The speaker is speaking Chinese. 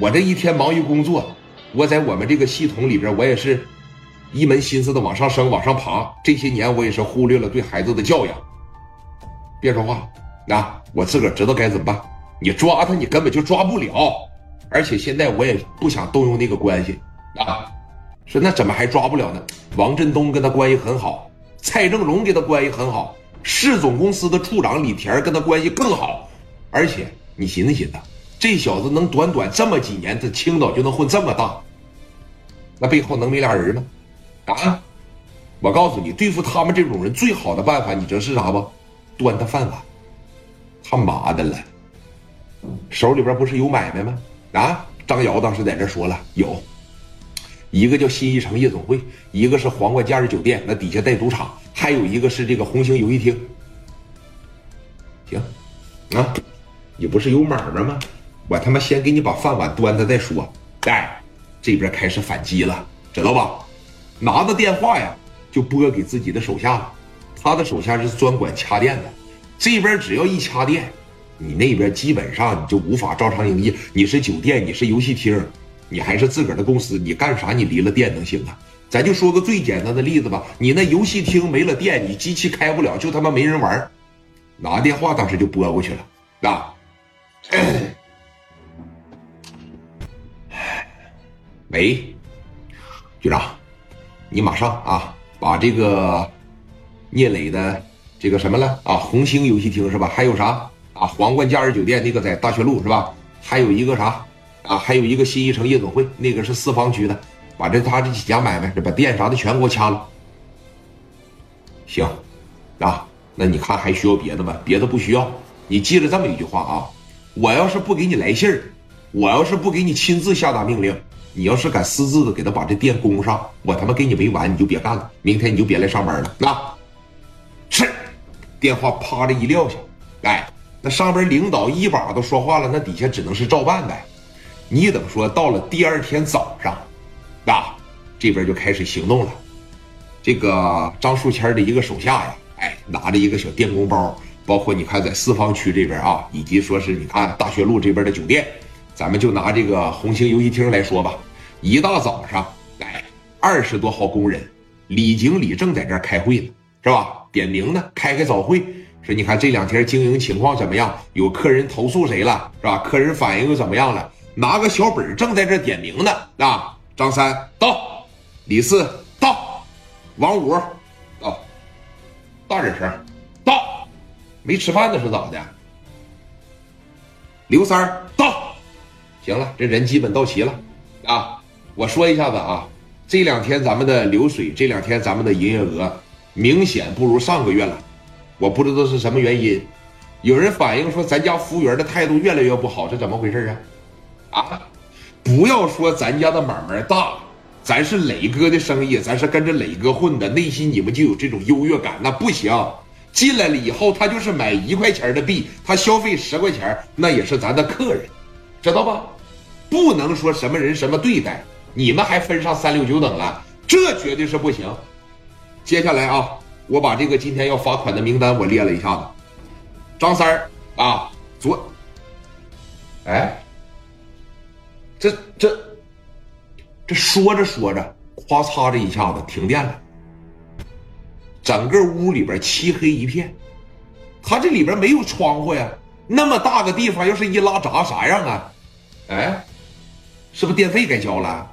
我这一天忙于工作，我在我们这个系统里边，我也是一门心思的往上升、往上爬。这些年我也是忽略了对孩子的教养。别说话，那我自个儿知道该怎么办。你抓他，你根本就抓不了。而且现在我也不想动用那个关系啊。说那怎么还抓不了呢？王振东跟他关系很好，蔡正荣跟他关系很好，市总公司的处长李田跟他关系更好。而且你寻思寻思，这小子能短短这么几年，在青岛就能混这么大，那背后能没俩人吗？啊！我告诉你，对付他们这种人最好的办法，你知道是啥不？端他饭碗。他妈的了！手里边不是有买卖吗？啊！张瑶当时在这说了，有一个叫新一城夜总会，一个是皇冠假日酒店，那底下带赌场，还有一个是这个红星游戏厅。行，啊，你不是有买卖吗？我他妈先给你把饭碗端着再说。哎，这边开始反击了，知道吧？拿着电话呀，就拨给自己的手下。他的手下是专管掐电的，这边只要一掐电。你那边基本上你就无法照常营业。你是酒店，你是游戏厅，你还是自个儿的公司，你干啥？你离了店能行啊？咱就说个最简单的例子吧，你那游戏厅没了电，你机器开不了，就他妈没人玩。拿电话当时就拨过去了，啊，喂，局长，你马上啊，把这个聂磊的这个什么了啊，红星游戏厅是吧？还有啥？啊，皇冠假日酒店那个在大学路是吧？还有一个啥？啊，还有一个新一城夜总会，那个是四方区的。把这他这几家买卖，把店啥的全给我掐了。行，啊，那你看还需要别的吗？别的不需要。你记着这么一句话啊，我要是不给你来信儿，我要是不给你亲自下达命令，你要是敢私自的给他把这店供上，我他妈给你没完，你就别干了，明天你就别来上班了。那，是，电话啪的一撂下，哎。那上边领导一把都说话了，那底下只能是照办呗。你等说到了第二天早上，啊，这边就开始行动了。这个张树谦的一个手下呀，哎，拿着一个小电工包，包括你看在四方区这边啊，以及说是你看大学路这边的酒店，咱们就拿这个红星游戏厅来说吧。一大早上，来，二十多号工人，李经理正在这儿开会呢，是吧？点名呢，开开早会。说你看这两天经营情况怎么样？有客人投诉谁了是吧？客人反应又怎么样了？拿个小本正在这点名呢啊！张三到，李四到，王五到，大点声，到，没吃饭呢是咋的？刘三到，行了，这人基本到齐了啊！我说一下子啊，这两天咱们的流水，这两天咱们的营业额明显不如上个月了。我不知道是什么原因，有人反映说咱家服务员的态度越来越不好，这怎么回事啊？啊，不要说咱家的买卖大，咱是磊哥的生意，咱是跟着磊哥混的，内心你们就有这种优越感，那不行。进来了以后，他就是买一块钱的币，他消费十块钱，那也是咱的客人，知道吧？不能说什么人什么对待，你们还分上三六九等了，这绝对是不行。接下来啊。我把这个今天要罚款的名单我列了一下子，张三儿啊，昨，哎，这这这说着说着，咵嚓这一下子停电了，整个屋里边漆黑一片，他这里边没有窗户呀，那么大个地方要是一拉闸啥样啊？哎，是不是电费该交了？